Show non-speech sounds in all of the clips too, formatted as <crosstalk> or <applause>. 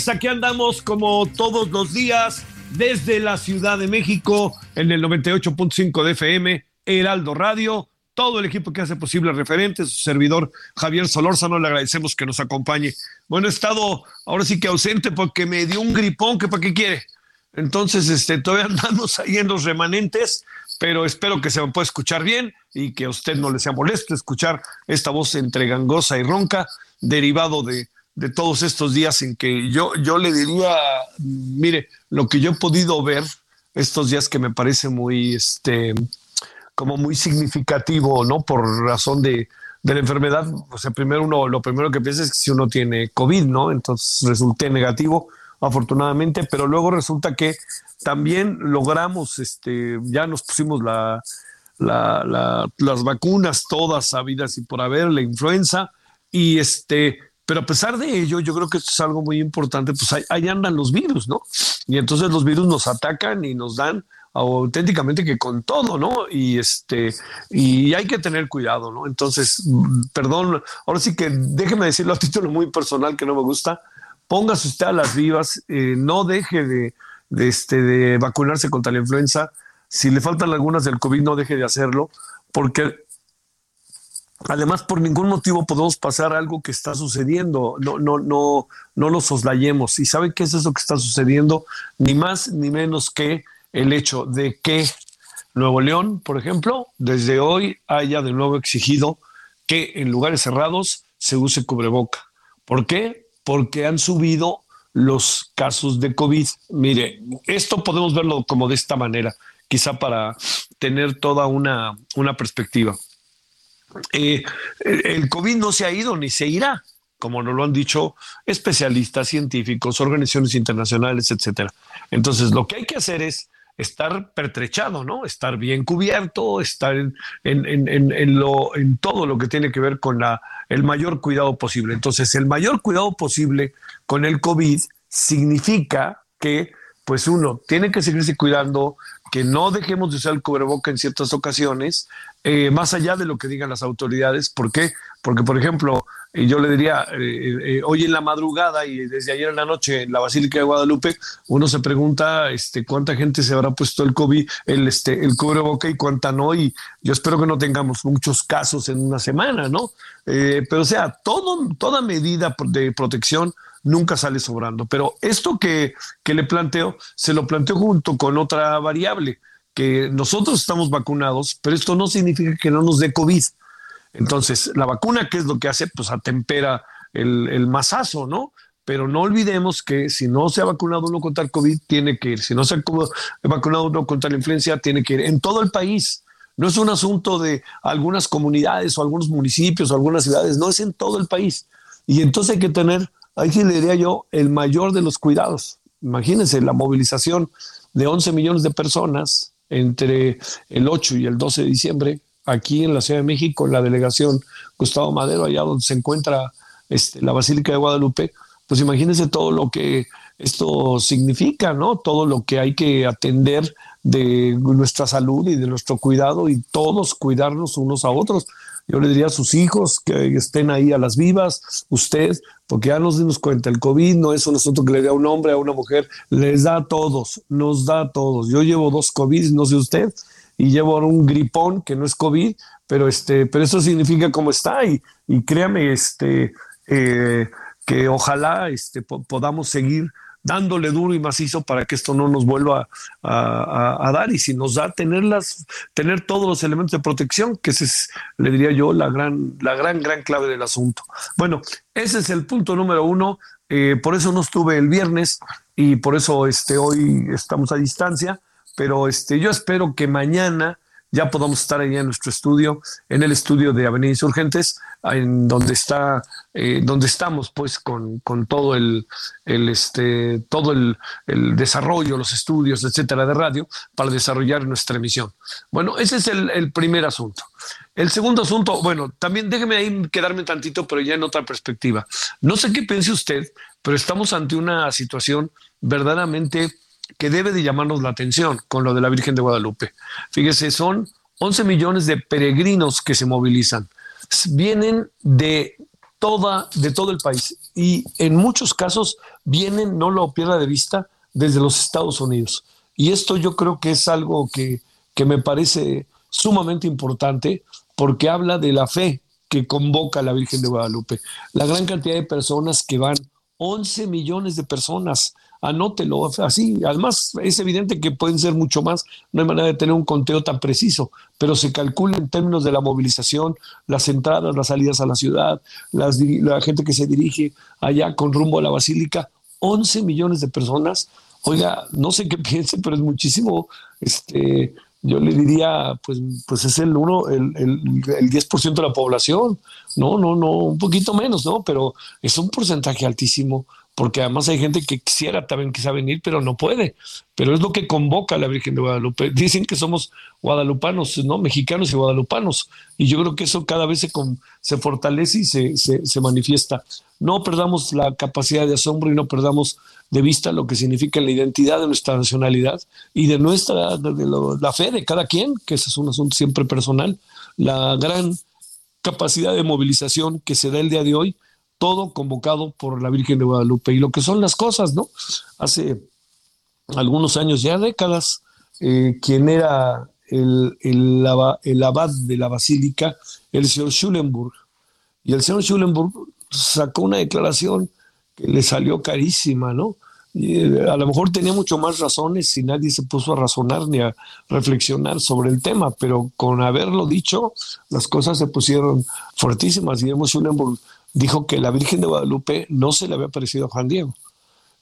Buenas tardes, aquí andamos como todos los días desde la Ciudad de México en el 98.5 de FM, Heraldo Radio, todo el equipo que hace posible referente, su servidor Javier Solórzano, le agradecemos que nos acompañe. Bueno, he estado ahora sí que ausente porque me dio un gripón, que para qué quiere. Entonces, este, todavía <laughs> andamos ahí en los remanentes, pero espero que se me pueda escuchar bien y que a usted no le sea molesto escuchar esta voz entre gangosa y ronca, derivado de, de todos estos días en que yo, yo le diría, mire, lo que yo he podido ver estos días que me parece muy, este, como muy significativo, ¿no? Por razón de, de la enfermedad, o sea, primero uno, lo primero que piensa es que si uno tiene COVID, ¿no? Entonces resulté negativo, afortunadamente, pero luego resulta que también logramos, este, ya nos pusimos la, la, la, las vacunas todas sabidas y por haber, la influenza, y este, pero a pesar de ello, yo creo que esto es algo muy importante, pues ahí, ahí, andan los virus, ¿no? Y entonces los virus nos atacan y nos dan auténticamente que con todo, ¿no? Y este, y hay que tener cuidado, ¿no? Entonces, perdón, ahora sí que déjeme decirlo a título muy personal que no me gusta, póngase usted a las vivas, eh, no deje de, este, de vacunarse contra la influenza, si le faltan algunas del COVID, no deje de hacerlo, porque Además, por ningún motivo podemos pasar algo que está sucediendo. No, no, no, no lo soslayemos. ¿Y sabe qué es eso que está sucediendo? Ni más ni menos que el hecho de que Nuevo León, por ejemplo, desde hoy haya de nuevo exigido que en lugares cerrados se use cubreboca. ¿Por qué? Porque han subido los casos de COVID. Mire, esto podemos verlo como de esta manera, quizá para tener toda una, una perspectiva eh, el COVID no se ha ido ni se irá, como nos lo han dicho especialistas, científicos, organizaciones internacionales, etcétera. Entonces, lo que hay que hacer es estar pertrechado, ¿no? Estar bien cubierto, estar en, en, en, en, todo lo que tiene que ver con la, el mayor cuidado posible. Entonces, el mayor cuidado posible con el COVID significa que, pues uno, tiene que seguirse cuidando, que no dejemos de usar el cubreboca en ciertas ocasiones, eh, más allá de lo que digan las autoridades. ¿Por qué? Porque, por ejemplo, eh, yo le diría, eh, eh, hoy en la madrugada y desde ayer en la noche en la Basílica de Guadalupe, uno se pregunta este, cuánta gente se habrá puesto el COVID, el, este, el cubreboca y cuánta no. Y yo espero que no tengamos muchos casos en una semana, ¿no? pero o sea, todo, toda medida de protección nunca sale sobrando. Pero esto que, que le planteo, se lo planteo junto con otra variable, que nosotros estamos vacunados, pero esto no significa que no nos dé COVID. Entonces, la vacuna, ¿qué es lo que hace? Pues atempera el, el masazo, ¿no? Pero no olvidemos que si no se ha vacunado uno contra el COVID, tiene que ir. Si no se ha vacunado uno contra la influencia, tiene que ir. En todo el país. No es un asunto de algunas comunidades o algunos municipios o algunas ciudades, no, es en todo el país. Y entonces hay que tener, ahí sí le diría yo, el mayor de los cuidados. Imagínense la movilización de 11 millones de personas entre el 8 y el 12 de diciembre aquí en la Ciudad de México, en la delegación Gustavo Madero, allá donde se encuentra este, la Basílica de Guadalupe, pues imagínense todo lo que esto significa, ¿no? Todo lo que hay que atender de nuestra salud y de nuestro cuidado y todos cuidarnos unos a otros. Yo le diría a sus hijos que estén ahí a las vivas, usted, porque ya nos dimos cuenta, el COVID no es un asunto que le dé a un hombre, a una mujer, les da a todos, nos da a todos. Yo llevo dos COVID, no sé usted, y llevo un gripón que no es COVID, pero, este, pero eso significa cómo está y, y créame este, eh, que ojalá este, podamos seguir dándole duro y macizo para que esto no nos vuelva a, dar y si nos da tenerlas, tener todos los elementos de protección, que ese es, le diría yo, la gran, la gran, gran clave del asunto. Bueno, ese es el punto número uno. Eh, por eso no estuve el viernes y por eso este, hoy estamos a distancia, pero este, yo espero que mañana ya podamos estar ahí en nuestro estudio, en el estudio de Avenida Insurgentes, en donde está, eh, donde estamos pues con, todo el, este, todo el, desarrollo, los estudios, etcétera, de radio, para desarrollar nuestra emisión. Bueno, ese es el, primer asunto. El segundo asunto, bueno, también déjeme ahí quedarme tantito, pero ya en otra perspectiva. No sé qué piense usted, pero estamos ante una situación verdaderamente que debe de llamarnos la atención con lo de la Virgen de Guadalupe. Fíjese, son 11 millones de peregrinos que se movilizan. Vienen de toda, de todo el país y en muchos casos vienen, no lo pierda de vista, desde los Estados Unidos. Y esto yo creo que es algo que, que me parece sumamente importante porque habla de la fe que convoca la Virgen de Guadalupe. La gran cantidad de personas que van, 11 millones de personas anótelo así. Además, es evidente que pueden ser mucho más, no hay manera de tener un conteo tan preciso, pero se calcula en términos de la movilización, las entradas, las salidas a la ciudad, la gente que se dirige allá con rumbo a la basílica, 11 millones de personas. Oiga, no sé qué <laughs> piense, pero es muchísimo. Este, yo le diría, pues, pues es el uno, el, el, el 10% de la población. No, no, no, un poquito menos, ¿no? Pero es un porcentaje altísimo porque además hay gente que quisiera también quizá venir, pero no puede. Pero es lo que convoca a la Virgen de Guadalupe. <laughs> Dicen que somos guadalupanos, ¿no? Mexicanos y guadalupanos. Y yo creo que eso cada vez se, se fortalece y se, se, manifiesta. No perdamos la capacidad de asombro y no perdamos de vista lo que significa la identidad de nuestra nacionalidad y de nuestra, de la fe de cada quien, que ese es un asunto siempre personal. La gran capacidad de movilización que se da el día de hoy todo convocado por la Virgen de Guadalupe. Y lo que son las cosas, ¿no? Hace algunos años, ya décadas, eh, quien era el, abad de la basílica, el señor Schulenburg. Y el señor Schulenburg sacó una declaración que le salió carísima, ¿no? Eh, a lo mejor tenía mucho más razones y nadie se puso a razonar ni a reflexionar sobre el tema, pero con haberlo dicho, las cosas se pusieron fuertísimas. Y Schulenburg dijo que la Virgen de Guadalupe no se le había parecido a Juan Diego.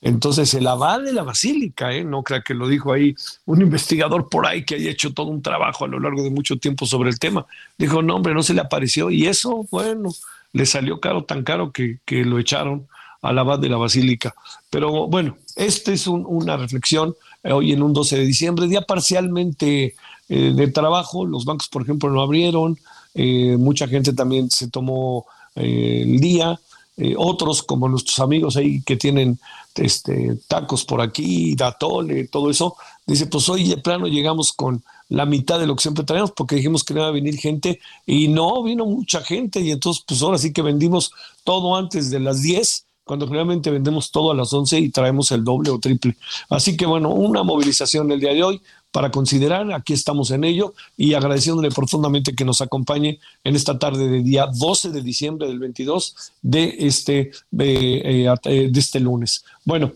Entonces, el abad de la basílica, ¿eh? no crea que lo dijo ahí un investigador por ahí que haya hecho todo un trabajo a lo largo de mucho tiempo sobre el tema, dijo, no, hombre, no se le apareció. Y eso, bueno, le salió caro, tan caro que, lo echaron al abad de la basílica. Pero bueno, esta es una reflexión eh, hoy en un 12 de diciembre, día parcialmente eh, de trabajo. Los bancos, por ejemplo, no abrieron. mucha gente también se tomó el día. Eh, otros, como nuestros amigos ahí que tienen este, tacos por aquí, datole, todo eso, dice, pues hoy de plano llegamos con la mitad de lo que siempre traemos porque dijimos que no iba a venir gente y no, vino mucha gente y entonces pues ahora sí que vendimos todo antes de las 10 cuando generalmente vendemos todo a las 11 y traemos el doble o triple. Así que bueno, una movilización el día de hoy para considerar, aquí estamos en ello y agradeciéndole profundamente que nos acompañe en esta tarde de día 12 de diciembre del 22 de este, eh, eh, de este lunes. Bueno,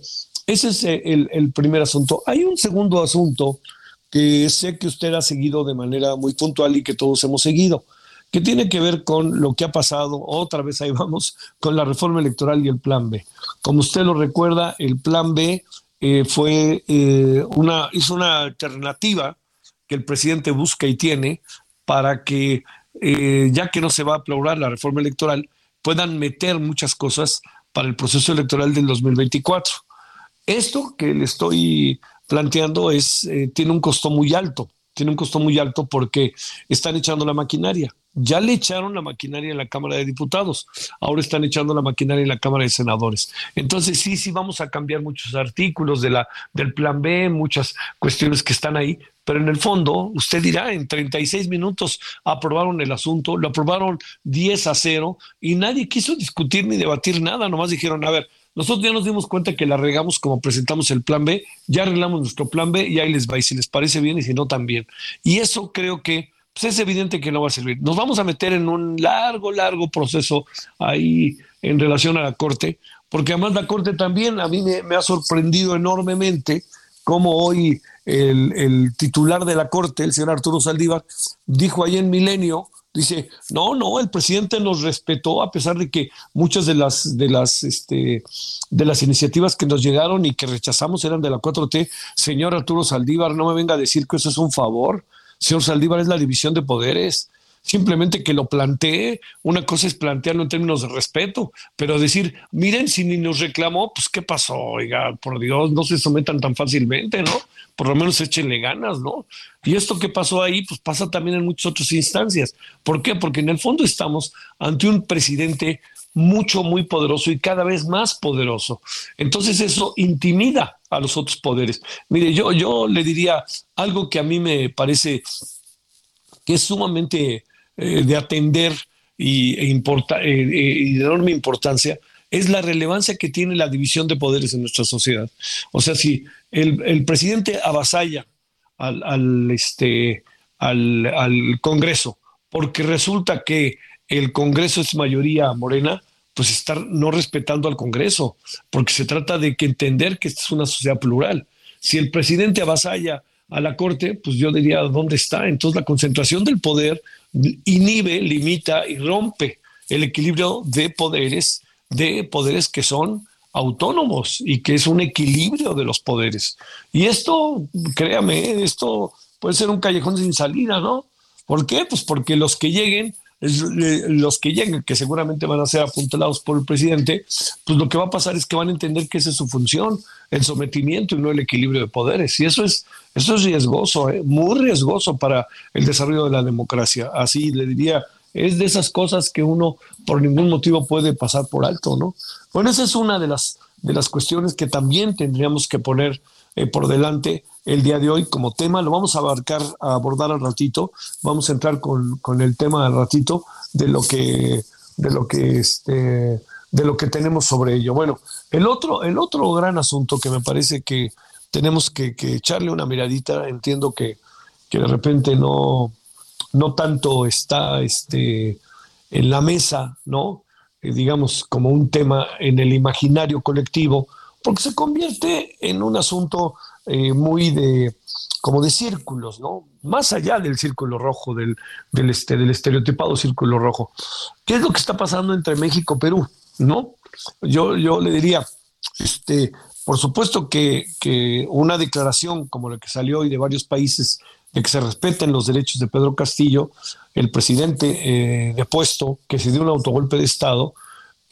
ese es eh, el, el primer asunto. Hay un segundo asunto que sé que usted ha seguido de manera muy puntual y que todos hemos seguido que tiene que ver con lo que ha pasado, otra vez ahí vamos, con la reforma electoral y el plan B. Como usted lo recuerda, el plan B eh, fue eh, una, es una alternativa que el presidente busca y tiene para que, eh, ya que no se va a aplaudir la reforma electoral, puedan meter muchas cosas para el proceso electoral del 2024. Esto que le estoy planteando es, tiene un costo muy alto, tiene un costo muy alto porque están echando la maquinaria ya le echaron la maquinaria en la Cámara de Diputados, ahora están echando la maquinaria en la Cámara de Senadores. Entonces sí, sí vamos a cambiar muchos artículos del Plan B, muchas cuestiones que están ahí, pero en el fondo, usted dirá, en 36 minutos aprobaron el asunto, lo aprobaron 10 a 0 y nadie quiso discutir ni debatir nada, nomás dijeron, a ver, nosotros ya nos dimos cuenta que la regamos como presentamos el plan B, ya arreglamos nuestro plan B y ahí les va, y si les parece bien y si no también. Y eso creo que pues es evidente que no va a servir. Nos vamos a meter en un largo, largo proceso ahí en relación a la Corte, porque además la Corte también a mí me, ha sorprendido enormemente cómo hoy el, titular de la Corte, el señor Arturo Saldívar, dijo ahí en Milenio, dice, no, no, el presidente nos respetó a pesar de que muchas de las, de las, este, de las iniciativas que nos llegaron y que rechazamos eran de la 4T. Señor Arturo Saldívar, no me venga a decir que eso es un favor. Señor Saldívar, es la división de poderes. Simplemente que lo plantee, una cosa es plantearlo en términos de respeto, pero decir, miren, si ni nos reclamó, pues ¿qué pasó? Oiga, por Dios, no se sometan tan fácilmente, ¿no? Por lo menos échenle ganas, ¿no? Y esto que pasó ahí, pues pasa también en muchas otras instancias. ¿Por qué? Porque en el fondo estamos ante un presidente mucho, muy poderoso y cada vez más poderoso. Entonces eso intimida a los otros poderes. Mire, yo, yo le diría algo que a mí me parece que es sumamente eh, de atender y, e importa, eh, eh, de enorme importancia, es la relevancia que tiene la división de poderes en nuestra sociedad. O sea, si el, el presidente avasalla al, este, al, al Congreso, porque resulta que el Congreso es mayoría morena, pues estar no respetando al Congreso, porque se trata de que entender que esta es una sociedad plural. Si el presidente avasalla a la Corte, pues yo diría, ¿dónde está? Entonces la concentración del poder inhibe, limita y rompe el equilibrio de poderes, de poderes que son autónomos y que es un equilibrio de los poderes. Y esto, créame, esto puede ser un callejón sin salida, ¿no? ¿Por qué? Pues porque los que lleguen los que lleguen, que seguramente van a ser apuntalados por el presidente, pues lo que va a pasar es que van a entender que esa es su función, el sometimiento y no el equilibrio de poderes. Y eso es, eso es riesgoso, ¿eh? muy riesgoso para el desarrollo de la democracia. Así le diría, es de esas cosas que uno por ningún motivo puede pasar por alto, ¿no? Bueno, esa es una de las, de las cuestiones que también tendríamos que poner eh, por delante el día de hoy como tema. Lo vamos a abarcar, a abordar al ratito. Vamos a entrar con, el tema al ratito de lo que, de lo que este, de lo que tenemos sobre ello. Bueno, el otro, el otro gran asunto que me parece que tenemos que, echarle una miradita, entiendo que, que de repente no, no tanto está este, en la mesa, ¿no? Eh, digamos, como un tema en el imaginario colectivo, porque se convierte en un asunto eh, muy de como de círculos, ¿no? Más allá del círculo rojo, del, del, este, del estereotipado círculo rojo. ¿Qué es lo que está pasando entre México y Perú? ¿No? Yo, yo le diría, este, por supuesto que, que una declaración como la que salió hoy de varios países de que se respeten los derechos de Pedro Castillo, el presidente eh, depuesto que se dio un autogolpe de Estado,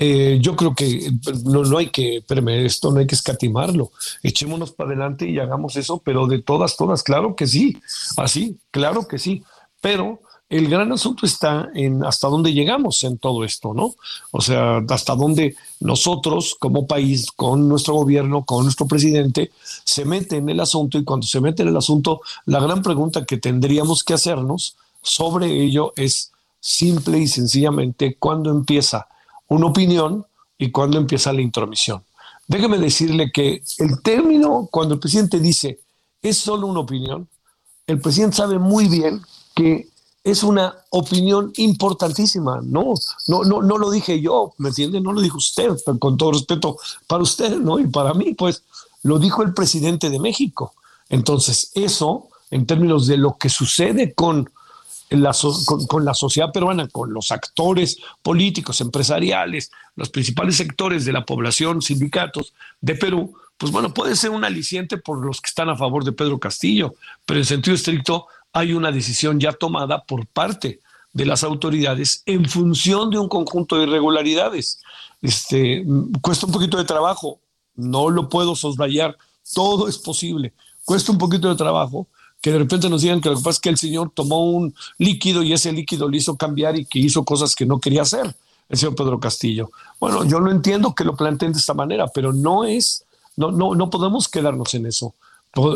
eh, yo creo que no, no hay que, espérame, esto no hay que escatimarlo. Echémonos para adelante y hagamos eso, pero de todas, todas, claro que sí, así, claro que sí. Pero el gran asunto está en hasta dónde llegamos en todo esto, ¿no? O sea, hasta dónde nosotros como país, con nuestro gobierno, con nuestro presidente, se mete en el asunto y cuando se mete en el asunto, la gran pregunta que tendríamos que hacernos sobre ello es simple y sencillamente cuándo empieza una opinión y cuándo empieza la intromisión. Déjeme decirle que el término, cuando el presidente dice es solo una opinión, el presidente sabe muy bien que es una opinión importantísima. No, no, no, no lo dije yo, ¿me entiende? No lo dijo usted, con todo respeto para usted, ¿no? Y para mí, pues, lo dijo el presidente de México. Entonces, eso, en términos de lo que sucede con con, la sociedad peruana, con los actores políticos, empresariales, los principales sectores de la población, sindicatos de Perú, pues bueno, puede ser un aliciente por los que están a favor de Pedro Castillo, pero en sentido estricto hay una decisión ya tomada por parte de las autoridades en función de un conjunto de irregularidades. Este, cuesta un poquito de trabajo, no lo puedo soslayar, todo es posible. Cuesta un poquito de trabajo, que de repente nos digan que lo que pasa es que el señor tomó un líquido y ese líquido le hizo cambiar y que hizo cosas que no quería hacer, el señor Pedro Castillo. Bueno, yo lo entiendo que lo planteen de esta manera, pero no es, no, no, no podemos quedarnos en eso.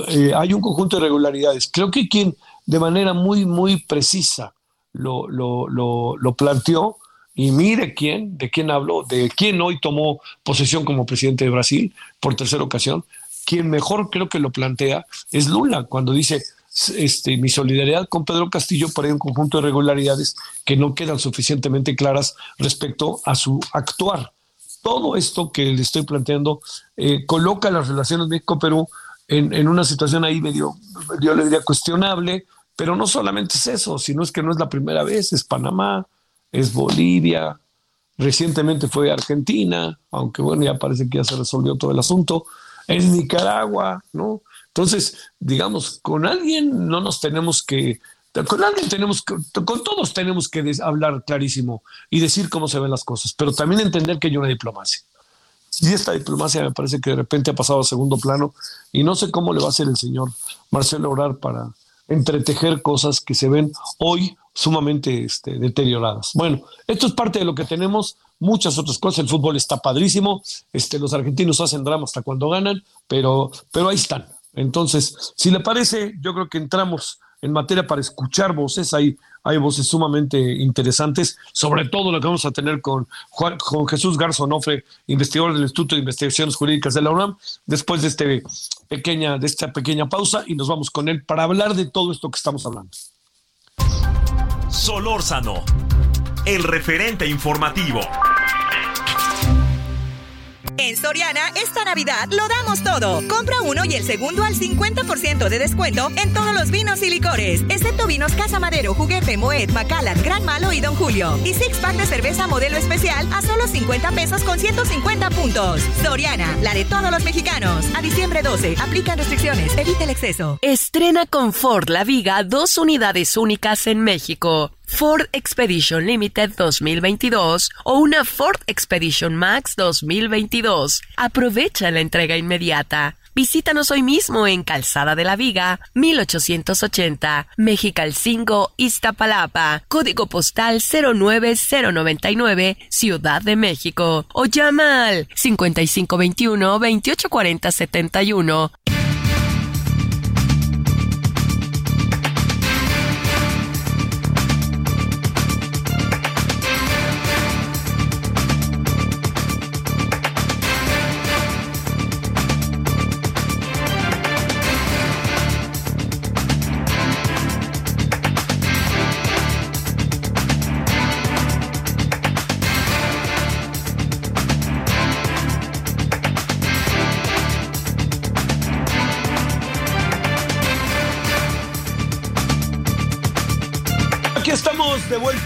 Eh, hay un conjunto de irregularidades. Creo que quien de manera muy, muy precisa lo, lo, lo, lo planteó, y mire quién, de quién habló, de quién hoy tomó posesión como presidente de Brasil por tercera ocasión, quien mejor creo que lo plantea es Lula, cuando dice, este, mi solidaridad con Pedro Castillo por un conjunto de irregularidades que no quedan suficientemente claras respecto a su actuar. Todo esto que le estoy planteando eh, coloca las relaciones México-Perú en, en, una situación ahí medio, yo le diría cuestionable, pero no solamente es eso, sino es que no es la primera vez, es Panamá, es Bolivia, recientemente fue Argentina, aunque bueno, ya parece que ya se resolvió todo el asunto en Nicaragua, ¿no? Entonces, digamos, con alguien no nos tenemos que, con alguien tenemos que, con todos tenemos que hablar clarísimo y decir cómo se ven las cosas, pero también entender que hay una diplomacia. Y esta diplomacia me parece que de repente ha pasado a segundo plano y no sé cómo le va a hacer el señor Marcelo Obrar para entretejer cosas que se ven hoy sumamente este, deterioradas. Bueno, esto es parte de lo que tenemos muchas otras cosas. El fútbol está padrísimo. Este, los argentinos hacen drama hasta cuando ganan, pero, pero ahí están. Entonces, si le parece, yo creo que entramos en materia para escuchar voces. Hay, hay voces sumamente interesantes, sobre todo lo que vamos a tener con, con Jesús Garzonofre, investigador del Instituto de Investigaciones Jurídicas de la UNAM, después de, este pequeña, de esta pequeña pausa y nos vamos con él para hablar de todo esto que estamos hablando. Solórzano, el referente informativo. En Soriana, esta Navidad lo damos todo. Compra uno y el segundo al 50% de descuento en todos los vinos y licores, excepto vinos Casa Madero, Juguete, Moet, Macallan, Gran Malo y Don Julio. Y six pack de cerveza modelo especial a solo 50 pesos con 150 puntos. Soriana, la de todos los mexicanos. A diciembre 12, aplican restricciones, evite el exceso. Estrena con Ford La Viga dos unidades únicas en México. Ford Expedition Limited 2022 o una Ford Expedition Max 2022. Aprovecha la entrega inmediata. Visítanos hoy mismo en Calzada de la Viga, 1880, Mexicalcingo, Iztapalapa, código postal 09099, Ciudad de México, o llama al 5521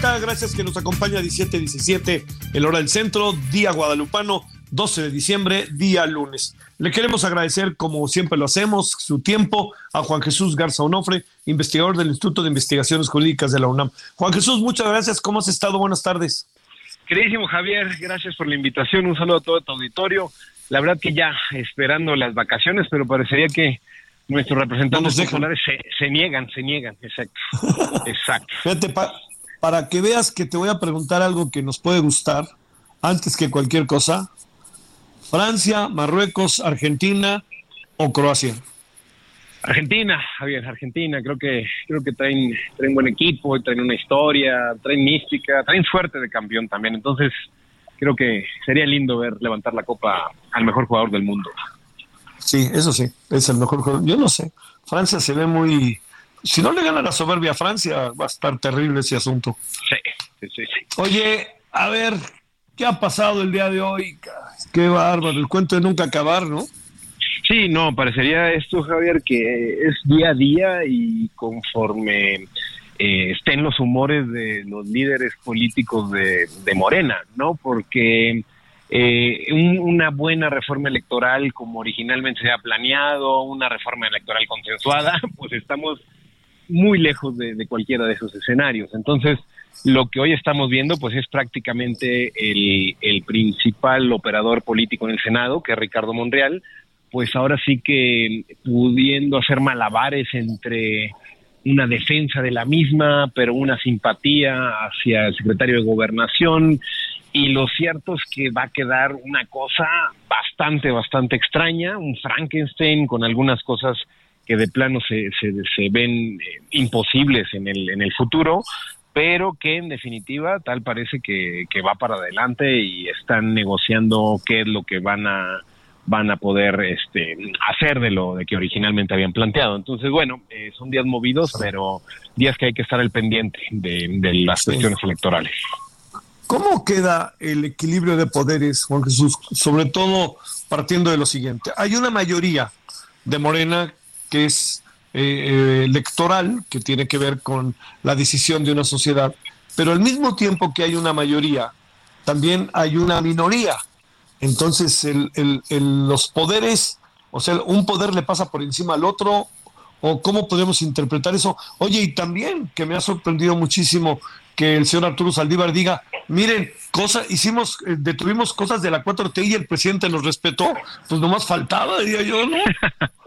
284071. de vuelta, gracias que nos acompaña 17-17, el hora del centro, día guadalupano, 12 de diciembre, día lunes. Le queremos agradecer, como siempre lo hacemos, su tiempo a Juan Jesús Garza Onofre, investigador del Instituto de Investigaciones Jurídicas de la UNAM. Juan Jesús, muchas gracias, ¿cómo has estado? Buenas tardes. Queridísimo Javier, gracias por la invitación, un saludo a todo tu auditorio. La verdad que ya esperando las vacaciones, pero parecería que nuestros representantes populares se, se, niegan, se niegan, exacto. <laughs> exacto. Fíjate, para que veas que te voy a preguntar algo que nos puede gustar antes que cualquier cosa. Francia, Marruecos, Argentina o Croacia. Argentina, Javier, Argentina, creo que creo que traen traen buen equipo, traen una historia, traen mística, traen suerte de campeón también. Entonces, creo que sería lindo ver levantar la copa al mejor jugador del mundo. Sí, eso sí, es el mejor jugador. Yo no sé. Francia se ve muy si no le gana la soberbia a Francia, va a estar terrible ese asunto. Sí, sí, sí. Oye, a ver, ¿qué ha pasado el día de hoy? Qué bárbaro, el cuento de nunca acabar, ¿no? Sí, no, parecería esto, Javier, que es día a día y conforme eh, estén los humores de los líderes políticos de, de Morena, ¿no? Porque eh, una buena reforma electoral como originalmente se ha planeado, una reforma electoral consensuada, <laughs> pues estamos muy lejos de, cualquiera de esos escenarios. Entonces, lo que hoy estamos viendo, pues es prácticamente el, principal operador político en el Senado, que es Ricardo Monreal, pues ahora sí que pudiendo hacer malabares entre una defensa de la misma, pero una simpatía hacia el secretario de gobernación. Y lo cierto es que va a quedar una cosa bastante, bastante extraña, un Frankenstein con algunas cosas que de plano se, se, ven eh, imposibles en el, en el futuro, pero que en definitiva tal parece que, que va para adelante y están negociando qué es lo que van a van a poder este, hacer de lo de que originalmente habían planteado. Entonces, bueno, eh, son días movidos, pero días que hay que estar al pendiente de, las cuestiones electorales. ¿Cómo queda el equilibrio de poderes, Juan Jesús? Sobre todo partiendo de lo siguiente. Hay una mayoría de Morena que es eh, eh, electoral, que tiene que ver con la decisión de una sociedad, pero al mismo tiempo que hay una mayoría, también hay una minoría entonces, el, el, los poderes, o sea, un poder le pasa por encima al otro, o cómo podemos interpretar eso. Oye, y también que me ha sorprendido muchísimo que el señor Arturo Saldívar diga, miren, cosas, hicimos, eh, detuvimos cosas de la 4T y el presidente nos respetó, pues nomás faltaba, diría yo, ¿no? <laughs>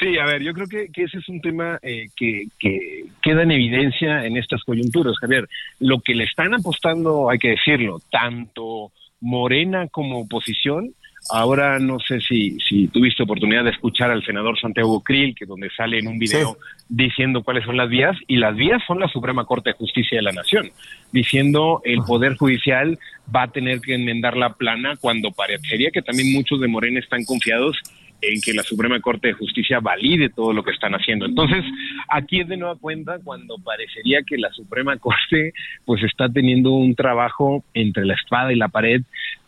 Sí, a ver, yo creo que, ese es un tema eh, que, que, queda en evidencia en estas coyunturas, Javier. Lo que le están apostando, hay que decirlo, tanto Morena como oposición. Ahora no sé si, si tuviste oportunidad de escuchar al senador Santiago Krill, que donde sale en un video diciendo cuáles son las vías, y las vías son la Suprema Corte de Justicia de la Nación, diciendo el Poder Judicial va a tener que enmendar la plana cuando parecería que también muchos de Morena están confiados en que la Suprema Corte de Justicia valide todo lo que están haciendo. Entonces, aquí es de nueva cuenta cuando parecería que la Suprema <laughs> Corte pues está teniendo un trabajo entre la espada y la pared,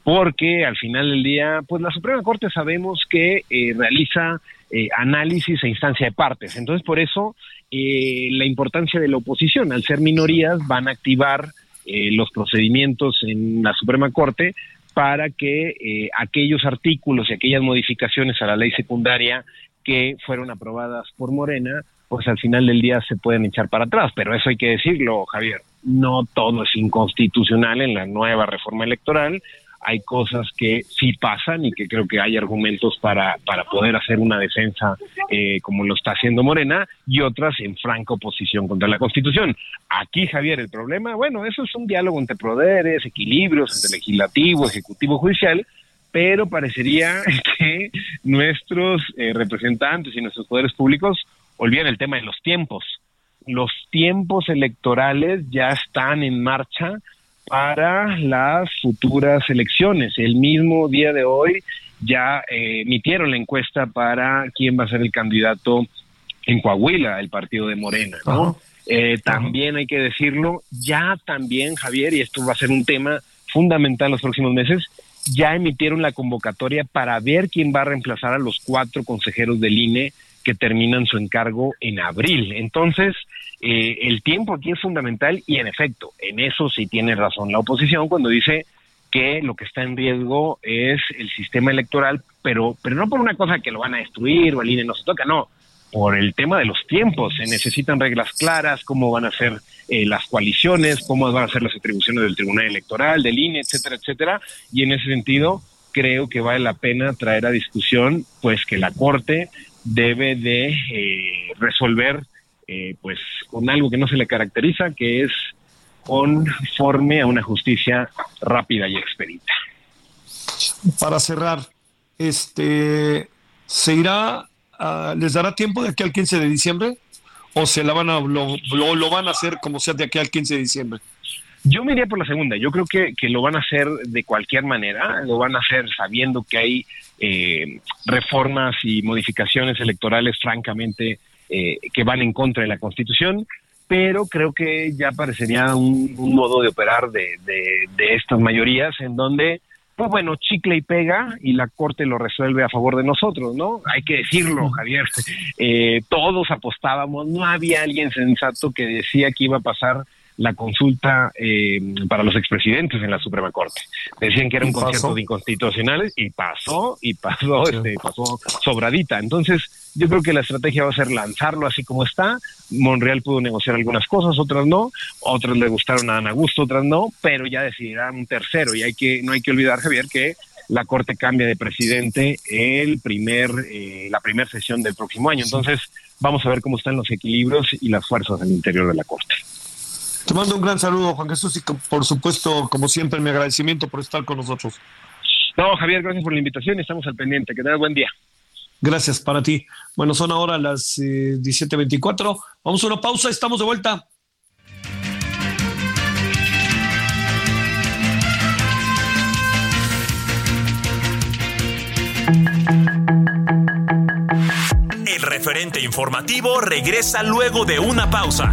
porque al final del día, pues la Suprema Corte sabemos que eh, realiza eh, análisis e instancia de partes. Entonces, por eso eh, la importancia de la oposición, al ser minorías, van a activar los procedimientos en la Suprema Corte para que eh, aquellos artículos y aquellas modificaciones a la ley secundaria que fueron aprobadas por Morena, pues al final del día se pueden echar para atrás. Pero eso hay que decirlo, Javier, no todo es inconstitucional en la nueva reforma electoral hay cosas que sí pasan y que creo que hay argumentos para, para poder hacer una defensa eh, como lo está haciendo Morena y otras en franca oposición contra la Constitución. Aquí, Javier, el problema, bueno, eso es un diálogo entre poderes, equilibrios entre legislativo, ejecutivo, judicial, pero parecería <laughs> que nuestros eh, representantes y nuestros poderes públicos olvidan el tema de los tiempos. Los tiempos electorales ya están en marcha para las futuras elecciones. El mismo día de hoy ya eh, emitieron la encuesta para quién va a ser el candidato en Coahuila, el partido de Morena, ¿no? Eh, también hay que decirlo, ya también, Javier, y esto va a ser un tema fundamental en los próximos meses, ya emitieron la convocatoria para ver quién va a reemplazar a los cuatro consejeros del INE que terminan su encargo en abril. Entonces, eh, el tiempo aquí es fundamental y en efecto, en eso sí tiene razón la oposición cuando dice que lo que está en riesgo es el sistema electoral, pero, pero no por una cosa que lo van a destruir o el INE no se toca, no, por el tema de los tiempos. Se necesitan reglas claras, cómo van a ser eh, las coaliciones, cómo van a ser las atribuciones del Tribunal Electoral, del INE, etcétera, etcétera. Y en ese sentido, creo que vale la pena traer a discusión, pues que la Corte debe de eh, resolver eh, pues con algo que no se le caracteriza, que es conforme a una justicia rápida y expedita. Para cerrar, este, ¿se irá, les dará tiempo de aquí al 15 de diciembre? ¿O se la van a, lo, lo, van a hacer como sea de aquí al 15 de diciembre? Yo me iría por la segunda. Yo creo que, que, lo van a hacer de cualquier manera. Lo van a hacer sabiendo que hay eh, reformas y modificaciones electorales, francamente, eh, que van en contra de la Constitución, pero creo que ya parecería un, modo de operar de, de, estas mayorías en donde, pues bueno, chicle y pega y la Corte lo resuelve a favor de nosotros, ¿no? Hay que decirlo, Javier. <laughs> Eh, todos apostábamos, no había alguien sensato que decía que iba a pasar la consulta eh, para los expresidentes en la Suprema Corte. Decían que era un concierto de inconstitucionales y pasó, y pasó, este, pasó sobradita. Entonces, yo creo que la estrategia va a ser lanzarlo así como está. Monreal pudo negociar algunas cosas, otras no, otras le gustaron a Ana Gusto, otras no, pero ya decidirán un tercero. Y hay que, no hay que olvidar, Javier, que la Corte cambia de presidente el primer, eh, la primera sesión del próximo año. Entonces, vamos a ver cómo están los equilibrios y las fuerzas al interior de la Corte. Te mando un gran saludo, Juan Jesús, y por supuesto, como siempre, mi agradecimiento por estar con nosotros. No, Javier, gracias por la invitación y estamos al pendiente. Que tengas buen día. Gracias para ti. Bueno, son ahora las 17.24. Eh, Vamos a una pausa, estamos de vuelta. El referente informativo regresa luego de una pausa.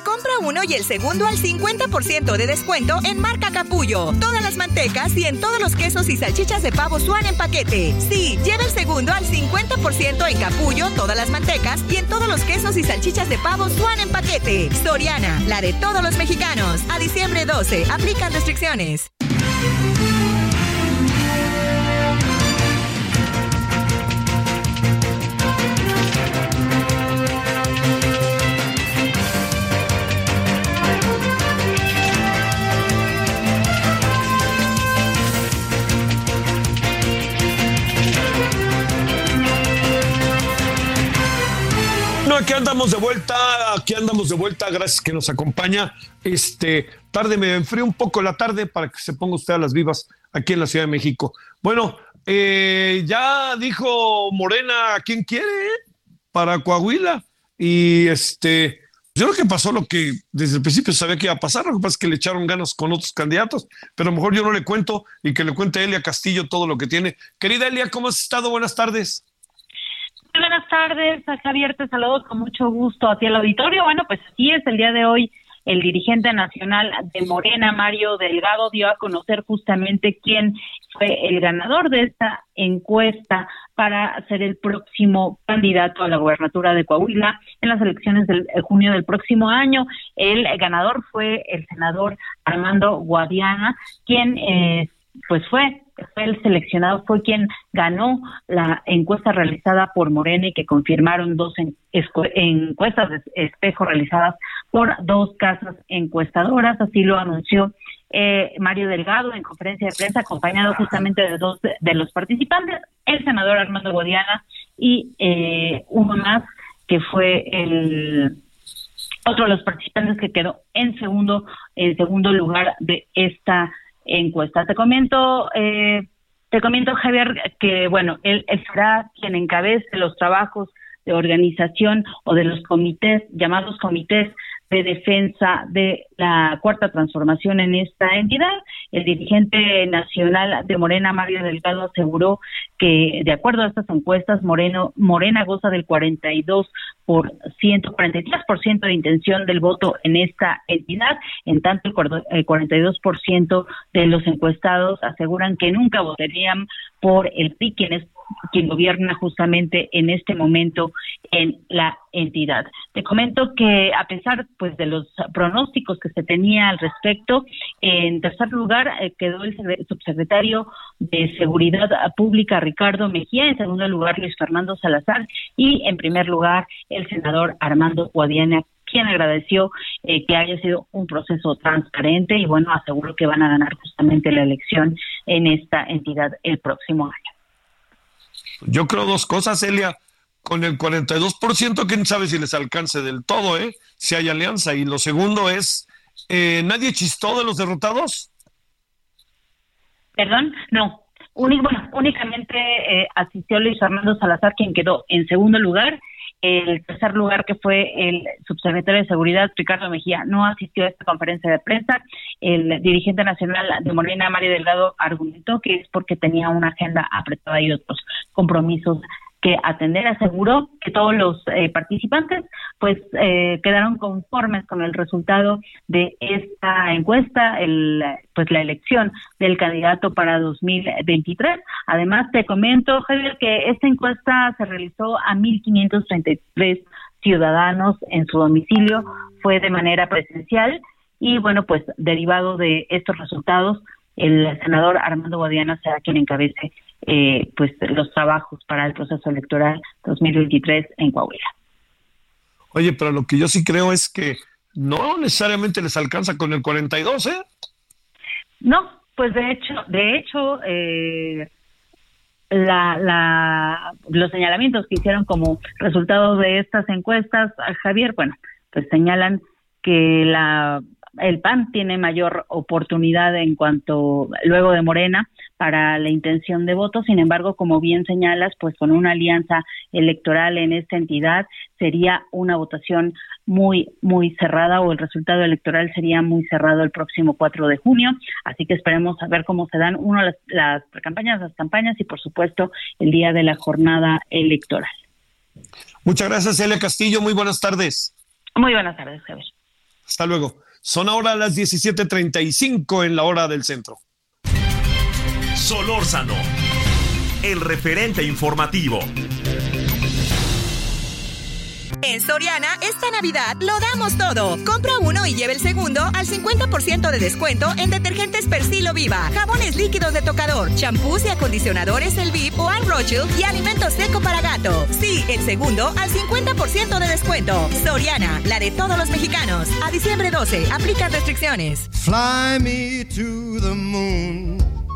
Compra uno y el segundo al 50% de descuento en marca Capullo. Todas las mantecas y en todos los quesos y salchichas de pavo Suan en paquete. Sí, lleva el segundo al 50% en Capullo, todas las mantecas y en todos los quesos y salchichas de pavo Suan en paquete. Soriana, la de todos los mexicanos. A diciembre 12, aplican restricciones. Aquí andamos de vuelta, aquí andamos de vuelta, gracias que nos acompaña. Este, tarde me enfrío un poco la tarde para que se ponga usted a las vivas aquí en la Ciudad de México. Bueno, eh, ya dijo Morena a quién quiere ¿eh? para Coahuila y este, yo creo que pasó lo que desde el principio sabía que iba a pasar, lo que pasa es que le echaron ganas con otros candidatos, pero a mejor yo no le cuento y que le cuente Elia Castillo todo lo que tiene. Querida Elia, ¿cómo has estado? Buenas tardes. Buenas tardes, Javier, te saludo con mucho gusto a ti al auditorio. Bueno, pues así es, el día de hoy el dirigente nacional de Morena, Mario Delgado, dio a conocer justamente quién fue el ganador de esta encuesta para ser el próximo candidato a la gobernatura de Coahuila en las elecciones del eh, junio del próximo año. El ganador fue el senador Armando Guadiana, quien eh, pues fue fue el seleccionado, fue quien ganó la encuesta realizada por Morena y que confirmaron dos encuestas de espejo realizadas por dos casas encuestadoras, así lo anunció eh, Mario Delgado en conferencia de prensa, acompañado justamente de dos de, los participantes, el senador Armando Godiana y eh, uno más que fue el otro de los participantes que quedó en segundo en segundo lugar de esta encuesta. Te comento, eh, te comento, Javier, que bueno, él, él será quien encabece los trabajos de organización o de los comités, llamados comités de defensa de la cuarta transformación en esta entidad. El dirigente nacional de Morena, Mario Delgado, aseguró que, de acuerdo a estas encuestas, Moreno, Morena goza del 42 por 43% de intención del voto en esta entidad, en tanto el 42% de los encuestados aseguran que nunca votarían por el PRI, quien es quien gobierna justamente en este momento en la entidad. Te comento que a pesar pues de los pronósticos que se tenía al respecto, en tercer lugar eh, quedó el subsecretario de Seguridad Pública Ricardo Mejía, en segundo lugar Luis Fernando Salazar y en primer lugar el senador Armando Guadiana quien agradeció eh, que haya sido un proceso transparente y bueno, aseguró que van a ganar justamente la elección en esta entidad el próximo año. Yo creo dos cosas, Elia. Con el 42%, quién sabe si les alcance del todo, ¿eh? Si hay alianza. Y lo segundo es, eh, ¿nadie chistó de los derrotados? Perdón, no. bueno, únicamente eh, asistió Luis Fernando Salazar, quien quedó en segundo lugar. El tercer lugar, que fue el subsecretario de Seguridad, Ricardo Mejía, no asistió a esta conferencia de prensa. El dirigente nacional de Morena, Mario Delgado, argumentó que es porque tenía una agenda apretada y otros compromisos que atender aseguró que todos los eh, participantes pues eh, quedaron conformes con el resultado de esta encuesta, el, pues la elección del candidato para 2023. Además te comento Javier que esta encuesta se realizó a 1533 ciudadanos en su domicilio, fue de manera presencial y bueno pues derivado de estos resultados el senador Armando Guadiana será quien encabece eh, pues los trabajos para el proceso electoral 2023 en Coahuila. Oye, pero lo que yo sí creo es que no necesariamente les alcanza con el 42, ¿eh? No, pues de hecho, de hecho, eh, la, la, los señalamientos que hicieron como resultado de estas encuestas, Javier, bueno, pues señalan que la el PAN tiene mayor oportunidad en cuanto luego de Morena para la intención de voto. Sin embargo, como bien señalas, pues con una alianza electoral en esta entidad sería una votación muy, muy cerrada o el resultado electoral sería muy cerrado el próximo 4 de junio. Así que esperemos a ver cómo se dan, uno, las, las campañas, las campañas y, por supuesto, el día de la jornada electoral. Muchas gracias, Elia Castillo. Muy buenas tardes. Muy buenas tardes, Javier. Hasta luego. Son ahora las 17:35 en la hora del centro. Solórzano, el referente informativo. En Soriana, esta Navidad lo damos todo. Compra uno y lleve el segundo al 50% de descuento en detergentes Persilo Viva, jabones líquidos de tocador, champús y acondicionadores El VIP o Al y alimento seco para gato. Sí, el segundo al 50% de descuento. Soriana, la de todos los mexicanos. A diciembre 12, aplica restricciones. Fly me to the moon.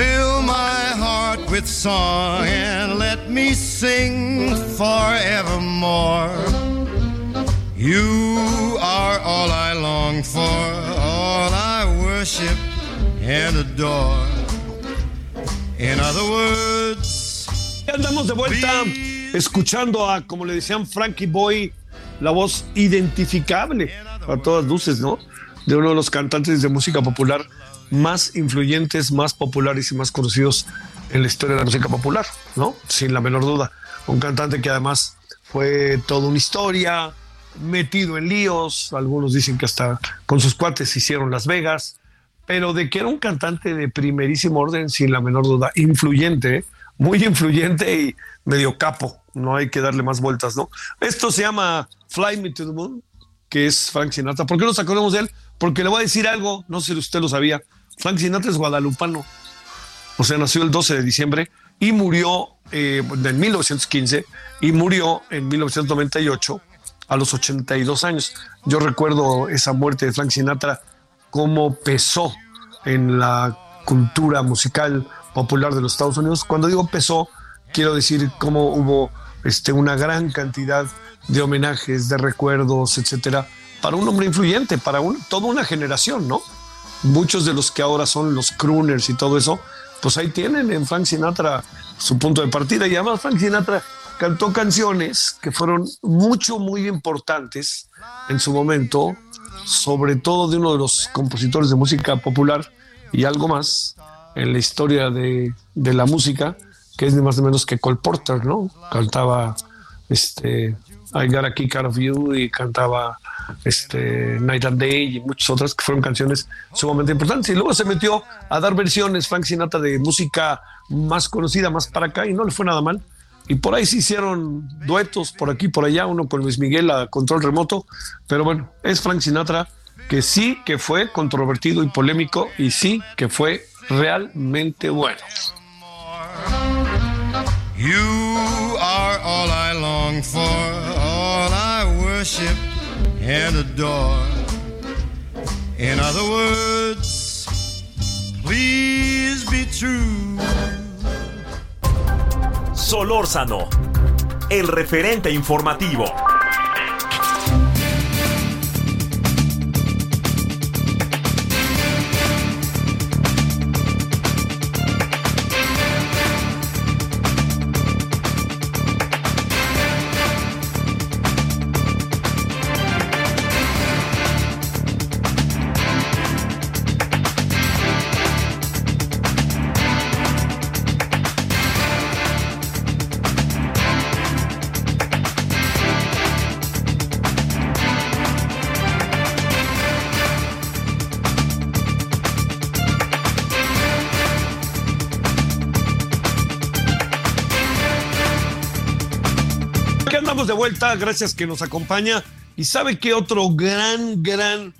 Fill my heart with song and let me sing forevermore. You are all I long for, all I worship and adore. In other words, andamos de vuelta escuchando a, como le decían Frankie Boy, la voz identificable a todas luces, ¿no? De uno de los cantantes de música popular más influyentes, más populares y más conocidos en la historia de la música popular, ¿no? Sin la menor duda. Un cantante que además fue toda una historia, metido en líos, algunos dicen que hasta con sus cuates hicieron Las Vegas, pero de que era un cantante de primerísimo orden, sin la menor duda, influyente, muy influyente y medio capo, no hay que darle más vueltas, ¿no? Esto se llama Fly Me to the Moon, que es Frank Sinatra. ¿Por qué nos acordamos de él? Porque le voy a decir algo, no sé si usted lo sabía, Frank Sinatra es guadalupano, o sea, nació el 12 de diciembre y murió eh, en 1915 y murió en 1998 a los 82 años. Yo recuerdo esa muerte de Frank Sinatra, cómo pesó en la cultura musical popular de los Estados Unidos. Cuando digo pesó, quiero decir cómo hubo este, una gran cantidad de homenajes, de recuerdos, etcétera, para un hombre influyente, para toda una generación, ¿no? Muchos de los que ahora son los crooners y todo eso, pues ahí tienen en Frank Sinatra su punto de partida. Y además Frank Sinatra cantó canciones que fueron mucho, muy importantes en su momento, sobre todo de uno de los compositores de música popular y algo más en la historia de, de la música, que es ni más ni menos que Cole Porter, ¿no? Cantaba este, I Got a Kick Out of You y cantaba este, Night and Day y muchas otras que fueron canciones sumamente importantes. Y luego se metió a dar versiones Frank Sinatra de música más conocida, más para acá, y no le fue nada mal. Y por ahí se hicieron duetos por aquí, por allá, uno con Luis Miguel a control remoto. Pero bueno, es Frank Sinatra que sí que fue controvertido y polémico y sí que fue realmente bueno. You are all I long for, all I worship and adore. In other words, please be true. Solórzano, el referente informativo. De vuelta, gracias que nos acompaña. ¿Y sabe qué otro gran, gran,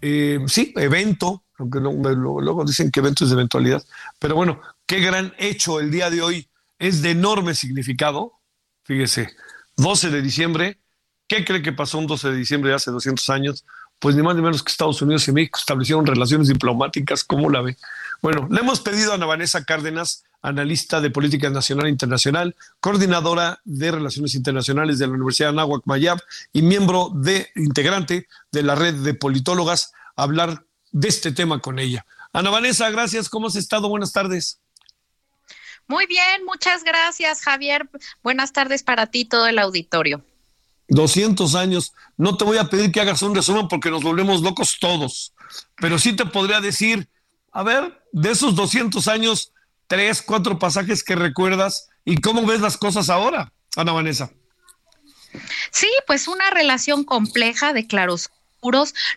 eh, sí, evento, aunque luego dicen que evento es de eventualidad, pero bueno, qué gran hecho el día de hoy, es de enorme significado. Fíjese, 12 de diciembre, ¿qué cree que pasó un 12 de diciembre de hace 200 años? Pues ni más ni menos que Estados Unidos y México establecieron relaciones diplomáticas, ¿cómo la ve? Bueno, le hemos pedido a Ana Vanessa Cárdenas, analista de política nacional e internacional, coordinadora de relaciones internacionales de la Universidad de Anáhuac Mayab y miembro de integrante de la red de politólogas, hablar de este tema con ella. Ana Vanessa, gracias. ¿Cómo has estado? Buenas tardes. Muy bien, muchas gracias, Javier. Buenas tardes para ti, todo el auditorio. 200 años. No te voy a pedir que hagas un resumen porque nos volvemos locos todos, pero sí te podría decir, a ver, de esos 200 años, tres, cuatro pasajes que recuerdas y cómo ves las cosas ahora, Ana Vanessa. Sí, pues una relación compleja de claroscuros.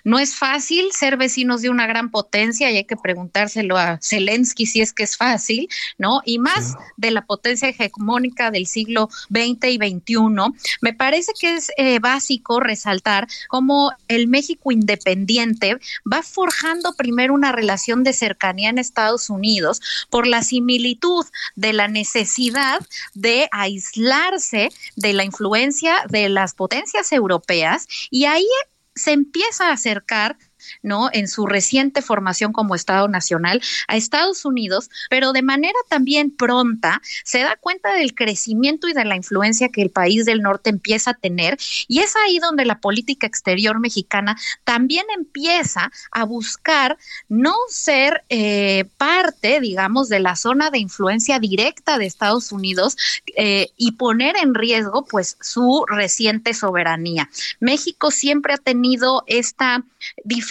No es fácil ser vecinos de una gran potencia y hay que preguntárselo a Zelensky si es que es fácil, ¿no? Y más de la potencia hegemónica del siglo XX y XXI. Me parece que es eh, básico resaltar cómo el México independiente va forjando primero una relación de cercanía en Estados Unidos por la similitud de la necesidad de aislarse de la influencia de las potencias europeas y ahí se empieza a acercar ¿no? En su reciente formación como Estado Nacional a Estados Unidos, pero de manera también pronta se da cuenta del crecimiento y de la influencia que el país del norte empieza a tener y es ahí donde la política exterior mexicana también empieza a buscar no ser eh, parte, digamos, de la zona de influencia directa de Estados Unidos eh, y poner en riesgo, pues, su reciente soberanía. México siempre ha tenido esta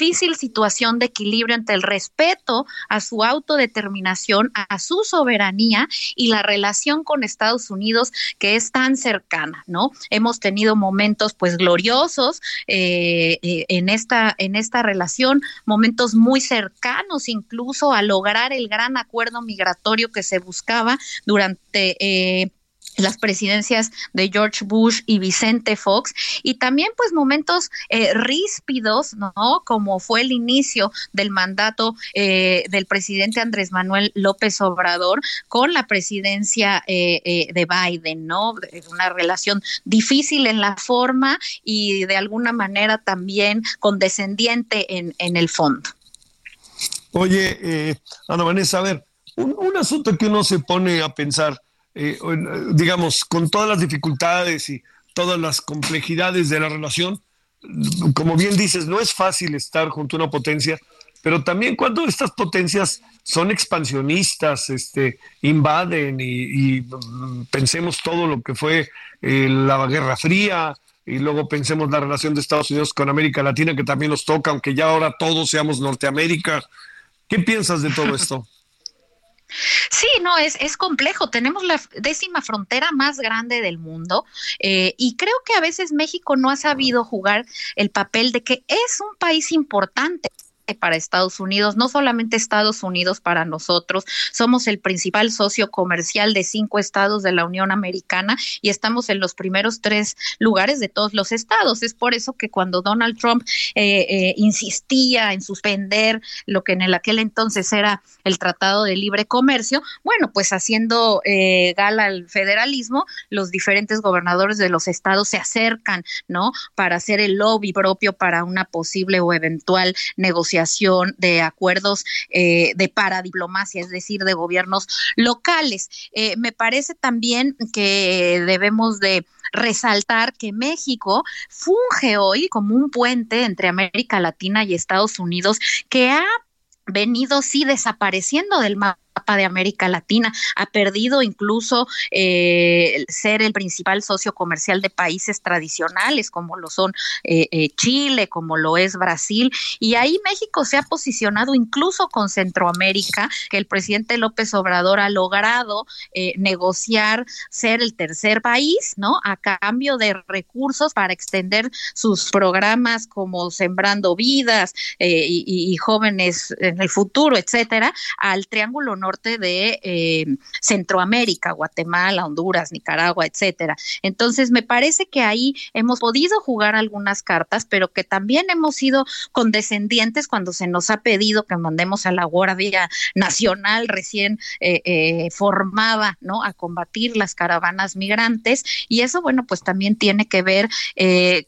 difícil situación de equilibrio entre el respeto a su autodeterminación, a su soberanía y la relación con Estados Unidos que es tan cercana, ¿no? Hemos tenido momentos pues gloriosos eh, eh, en, esta, en esta relación, momentos muy cercanos incluso a lograr el gran acuerdo migratorio que se buscaba durante... Eh, las presidencias de George Bush y Vicente Fox y también pues momentos eh, ríspidos, ¿no? Como fue el inicio del mandato eh, del presidente Andrés Manuel López Obrador con la presidencia eh, de Biden, ¿no? Una relación difícil en la forma y de alguna manera también condescendiente en, en el fondo. Oye, Ana Vanessa, a ver, un asunto que uno se pone a pensar, eh, digamos, con todas las dificultades y todas las complejidades de la relación, como bien dices, no es fácil estar junto a una potencia, pero también cuando estas potencias son expansionistas, este, invaden y, y pensemos todo lo que fue eh, la Guerra Fría, y luego pensemos la relación de Estados Unidos con América Latina, que también nos toca, aunque ya ahora todos seamos Norteamérica. ¿Qué piensas de todo esto? <laughs> Sí, no, es, es complejo. Tenemos la décima frontera más grande del mundo eh, y creo que a veces México no ha sabido jugar el papel de que es un país importante para Estados Unidos, no solamente Estados Unidos para nosotros, somos el principal socio comercial de cinco estados de la Unión Americana y estamos en los primeros tres lugares de todos los estados. Es por eso que cuando Donald Trump eh, eh, insistía en suspender lo que en el, aquel entonces era el Tratado de Libre Comercio, bueno, pues haciendo eh, gala al federalismo, los diferentes gobernadores de los estados se acercan, ¿no? Para hacer el lobby propio para una posible o eventual negociación de acuerdos eh, de paradiplomacia, es decir, de gobiernos locales. Eh, me parece también que debemos de resaltar que México funge hoy como un puente entre América Latina y Estados Unidos que ha venido sí desapareciendo del mapa de América Latina, ha perdido incluso eh, ser el principal socio comercial de países tradicionales como lo son eh, eh, Chile, como lo es Brasil, y ahí México se ha posicionado incluso con Centroamérica, que el presidente López Obrador ha logrado negociar ser el tercer país, ¿no? A cambio de recursos para extender sus programas como Sembrando Vidas y, y jóvenes en el futuro, etcétera, al Triángulo Norte de eh, Centroamérica, Guatemala, Honduras, Nicaragua, etcétera. Entonces, me parece que ahí hemos podido jugar algunas cartas, pero que también hemos sido condescendientes cuando se nos ha pedido que mandemos a la Guardia Nacional recién eh, eh, formada, ¿no? A combatir las caravanas migrantes. Y eso, bueno, pues también tiene que ver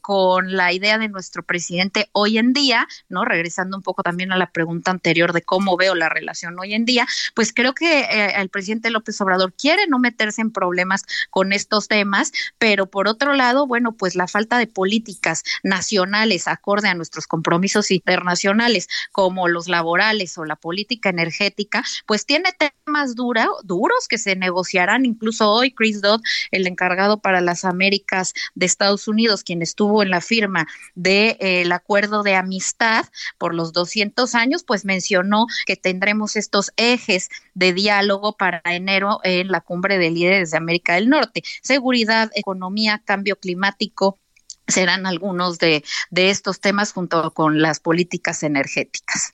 con la idea de nuestro presidente hoy en día, ¿no? Regresando un poco también a la pregunta anterior de cómo veo la relación hoy en día, pues creo que eh, el presidente López Obrador quiere no meterse en problemas con estos temas, pero por otro lado, bueno, pues la falta de políticas nacionales acorde a nuestros compromisos internacionales, como los laborales o la política energética, pues tiene temas duros que se negociarán. Incluso hoy Chris Dodd, el encargado para las Américas de Estados Unidos, quien estuvo en la firma del de, eh, acuerdo de amistad por los 200 años, pues mencionó que tendremos estos ejes de diálogo para enero en la cumbre de líderes de América del Norte. Seguridad, economía, cambio climático, serán algunos de, estos temas junto con las políticas energéticas.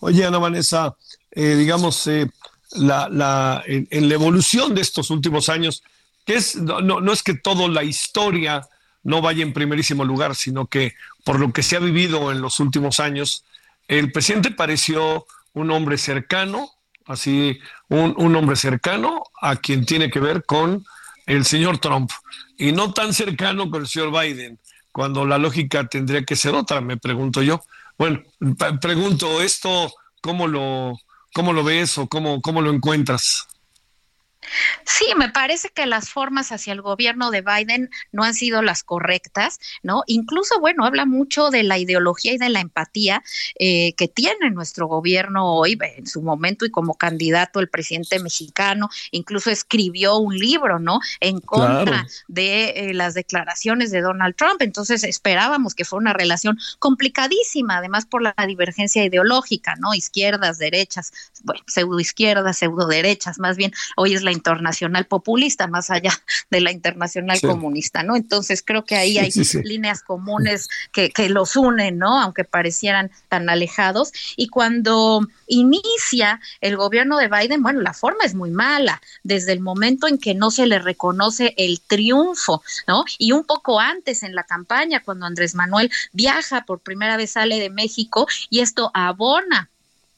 Oye, Ana Vanessa, eh, digamos, eh, la, la, en, la evolución de estos últimos años, que es, no, no es que toda la historia no vaya en primerísimo lugar, sino que por lo que se ha vivido en los últimos años, el presidente pareció un hombre cercano, así, un, hombre cercano a quien tiene que ver con el señor Trump y no tan cercano con el señor Biden, cuando la lógica tendría que ser otra, me pregunto yo. Bueno, pregunto esto, ¿cómo lo, cómo lo ves o cómo, cómo lo encuentras? Sí, me parece que las formas hacia el gobierno de Biden no han sido las correctas, ¿no? Incluso, bueno, habla mucho de la ideología y de la empatía eh, que tiene nuestro gobierno hoy, en su momento y como candidato el presidente mexicano, incluso escribió un libro, ¿no? En contra de eh, las declaraciones de Donald Trump. Entonces esperábamos que fuera una relación complicadísima, además por la divergencia ideológica, ¿no? Izquierdas, derechas, bueno, pseudo izquierdas, pseudo derechas, más bien, hoy es la internacional populista, más allá de la internacional comunista, ¿no? Entonces creo que ahí hay líneas comunes que, que los unen, ¿no? Aunque parecieran tan alejados. Y cuando inicia el gobierno de Biden, bueno, la forma es muy mala, desde el momento en que no se le reconoce el triunfo, ¿no? Y un poco antes en la campaña, cuando Andrés Manuel viaja por primera vez, sale de México y esto abona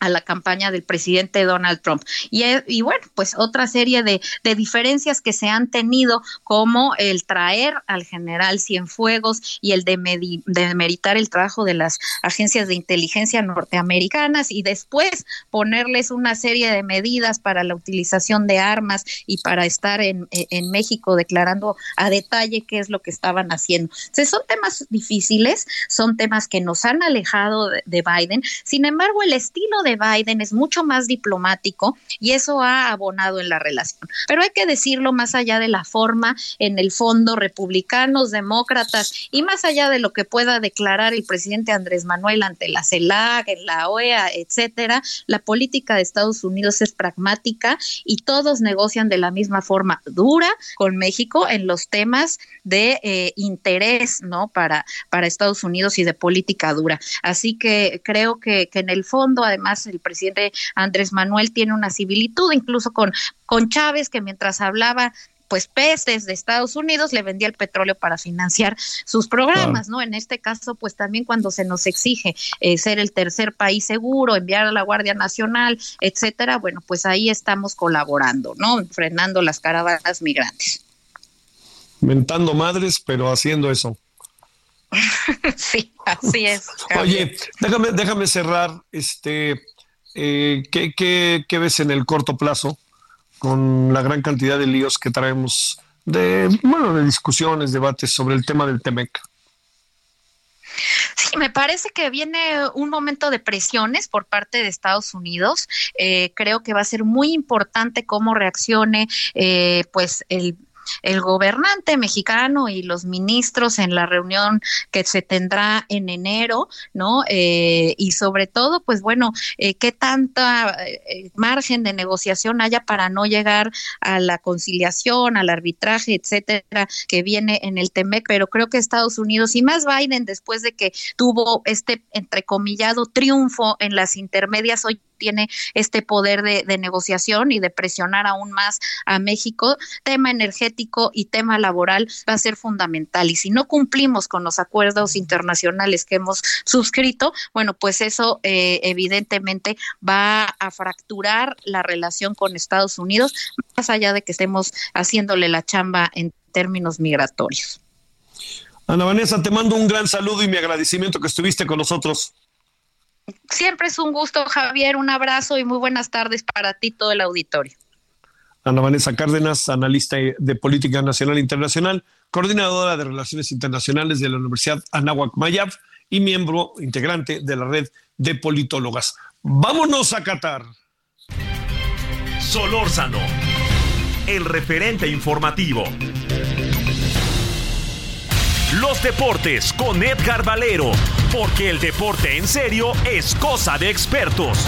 a la campaña del presidente Donald Trump. Y, eh, y bueno, pues otra serie de, de, diferencias que se han tenido, como el traer al general Cienfuegos y el de, de meritar el trabajo de las agencias de inteligencia norteamericanas y después ponerles una serie de medidas para la utilización de armas y para estar en, en México declarando a detalle qué es lo que estaban haciendo. O son temas difíciles, son temas que nos han alejado de Biden. Sin embargo, el estilo de de Biden es mucho más diplomático y eso ha abonado en la relación. Pero hay que decirlo más allá de la forma, en el fondo, republicanos, demócratas y más allá de lo que pueda declarar el presidente Andrés Manuel ante la CELAC, en la OEA, etcétera, la política de Estados Unidos es pragmática y todos negocian de la misma forma dura con México en los temas de eh, interés, ¿no? Para, para Estados Unidos y de política dura. Así que creo que en el fondo, además, el presidente Andrés Manuel tiene una similitud incluso con, con Chávez, que mientras hablaba pues pestes de Estados Unidos le vendía el petróleo para financiar sus programas, ¿no? En este caso, pues también cuando se nos exige eh, ser el tercer país seguro, enviar a la Guardia Nacional, etcétera, bueno, pues ahí estamos colaborando, ¿no? Frenando las caravanas migrantes. Mentando madres, pero haciendo eso. <laughs> sí, así es. Oye, déjame, déjame cerrar, este, eh, ¿qué, qué, qué ves en el corto plazo? con la gran cantidad de líos que traemos de, bueno, de discusiones, debates sobre el tema del TEMEC. Sí, me parece que viene un momento de presiones por parte de Estados Unidos. Eh, creo que va a ser muy importante cómo reaccione, eh, pues, el el gobernante mexicano y los ministros en la reunión que se tendrá en enero, ¿no? Eh, y sobre todo, pues bueno, eh, qué tanta eh, margen de negociación haya para no llegar a la conciliación, al arbitraje, etcétera, que viene en el TEMEC, pero creo que Estados Unidos y más Biden después de que tuvo este entrecomillado triunfo en las intermedias hoy tiene este poder de, negociación y de presionar aún más a México, tema energético y tema laboral va a ser fundamental. Y si no cumplimos con los acuerdos internacionales que hemos suscrito, bueno, pues eso eh, evidentemente va a fracturar la relación con Estados Unidos, más allá de que estemos haciéndole la chamba en términos migratorios. Ana Vanessa, te mando un gran saludo y mi agradecimiento que estuviste con nosotros. Siempre es un gusto, Javier. Un abrazo y muy buenas tardes para ti, todo el auditorio. Ana Vanessa Cárdenas, analista de política nacional e internacional, coordinadora de relaciones internacionales de la Universidad Anáhuac Mayab y miembro integrante de la red de politólogas. Vámonos a Qatar. Solórzano, el referente informativo. Los deportes con Edgar Valero, porque el deporte en serio es cosa de expertos.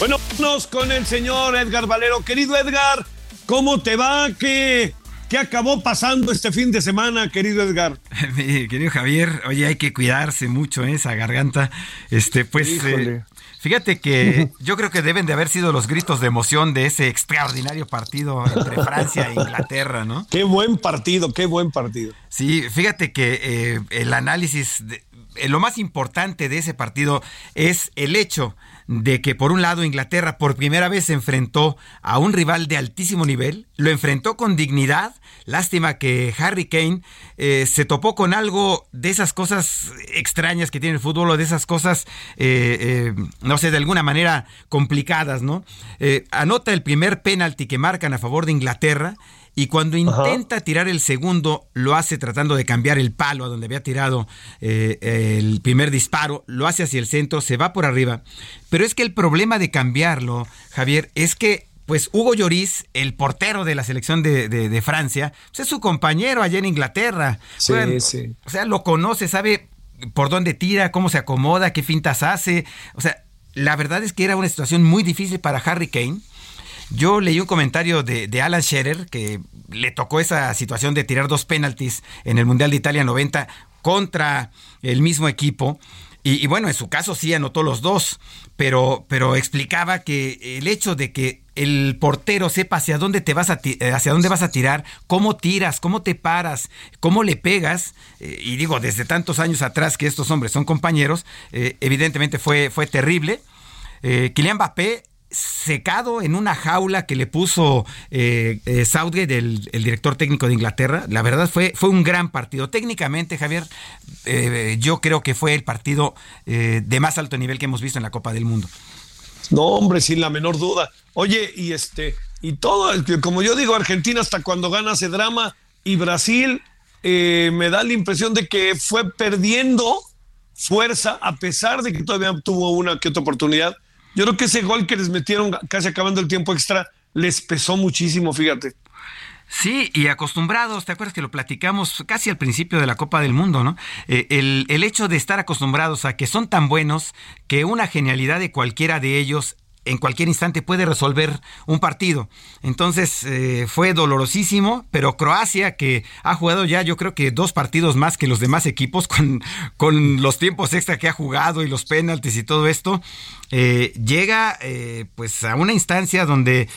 Bueno, vamos con el señor Edgar Valero. Querido Edgar, ¿cómo te va? ¿Qué, ¿Qué acabó pasando este fin de semana, querido Edgar? <laughs> querido Javier, oye, hay que cuidarse mucho ¿eh? esa garganta. Este, pues, eh, fíjate que yo creo que deben de haber sido los gritos de emoción de ese extraordinario partido entre <laughs> Francia e Inglaterra, ¿no? Qué buen partido, qué buen partido. Sí, fíjate que eh, el análisis, de, lo más importante de ese partido es el hecho de que por un lado Inglaterra por primera vez se enfrentó a un rival de altísimo nivel, lo enfrentó con dignidad, lástima que Harry Kane eh, se topó con algo de esas cosas extrañas que tiene el fútbol o de esas cosas, eh, eh, no sé, de alguna manera complicadas, ¿no? anota el primer penalti que marcan a favor de Inglaterra y cuando intenta tirar el segundo, lo hace tratando de cambiar el palo a donde había tirado eh, el primer disparo, lo hace hacia el centro, se va por arriba. Pero es que el problema de cambiarlo, Javier, es que pues Hugo Lloris, el portero de la selección de, Francia, pues, es su compañero allá en Inglaterra. Sí, sí. O sea, lo conoce, sabe por dónde tira, cómo se acomoda, qué fintas hace. O sea, la verdad es que era una situación muy difícil para Harry Kane. Yo leí un comentario de, Alan Shearer que le tocó esa situación de tirar dos penaltis en el Mundial de Italia 90 contra el mismo equipo. Y, bueno, en su caso sí anotó los dos, pero, pero explicaba que el hecho de que el portero sepa hacia dónde te vas a eh, hacia dónde vas a tirar, cómo tiras, cómo te paras, cómo le pegas, eh, y digo, desde tantos años atrás que estos hombres son compañeros, eh, evidentemente fue, fue terrible. Kylian Mbappé secado en una jaula que le puso eh, eh, Southgate, el, director técnico de Inglaterra. La verdad fue, fue un gran partido. Técnicamente, Javier, eh, yo creo que fue el partido de más alto nivel que hemos visto en la Copa del Mundo. No, hombre, sin la menor duda. Oye, y este, y todo, como yo digo, Argentina hasta cuando gana hace drama y Brasil me da la impresión de que fue perdiendo fuerza a pesar de que todavía tuvo una que otra oportunidad yo creo que ese gol que les metieron casi acabando el tiempo extra les pesó muchísimo, fíjate. Sí, y acostumbrados, ¿te acuerdas que lo platicamos casi al principio de la Copa del Mundo, ¿no? Eh, el, el hecho de estar acostumbrados a que son tan buenos que una genialidad de cualquiera de ellos en cualquier instante puede resolver un partido. Entonces eh, fue dolorosísimo, pero Croacia, que ha jugado ya yo creo que dos partidos más que los demás equipos <laughs> con, con los tiempos extra que ha jugado y los penaltis y todo esto, eh, llega eh, pues a una instancia donde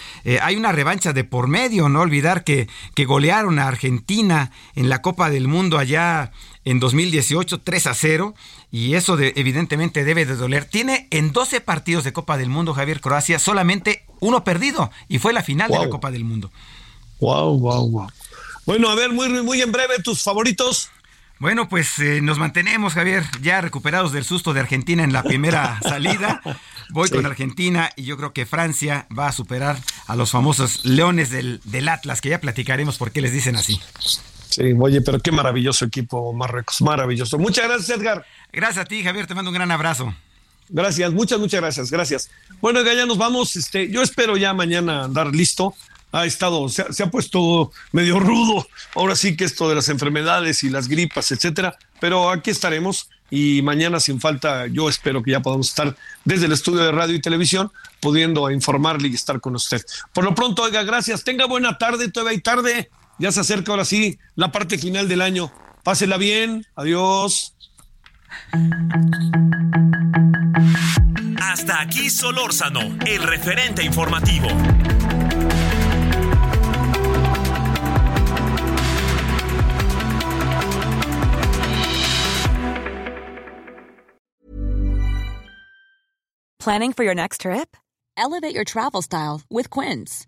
hay una revancha de por medio, no olvidar que, que golearon a Argentina en la Copa del Mundo allá en 2018 3 a 0 y eso de, evidentemente debe de doler. Tiene en 12 partidos de Copa del Mundo Javier Croacia solamente uno perdido y fue la final de la Copa del Mundo. Wow, wow, wow. Bueno, a ver, muy, muy en breve, tus favoritos. Bueno, pues eh, nos mantenemos, Javier, ya recuperados del susto de Argentina en la primera <laughs> salida. Voy con Argentina y yo creo que Francia va a superar a los famosos leones del, del Atlas, que ya platicaremos por qué les dicen así. Sí, oye, pero qué maravilloso equipo, Marruecos, maravilloso. Muchas gracias, Edgar. Gracias a ti, Javier, te mando un gran abrazo. Gracias, muchas, muchas gracias, gracias. Bueno, ya nos vamos. Este, yo espero ya mañana andar listo. Ha estado, se ha, puesto medio rudo. Ahora sí que esto de las enfermedades y las gripas, etcétera. Pero aquí estaremos y mañana sin falta yo espero que ya podamos estar desde el estudio de radio y televisión pudiendo informarle y estar con usted. Por lo pronto, oiga, gracias. Tenga buena tarde, todavía hay tarde. Ya se acerca ahora sí la parte final del año. Pásela bien. Adiós. Hasta aquí Solórzano, el referente informativo. Planning for your next trip? Elevate your travel style with Quince.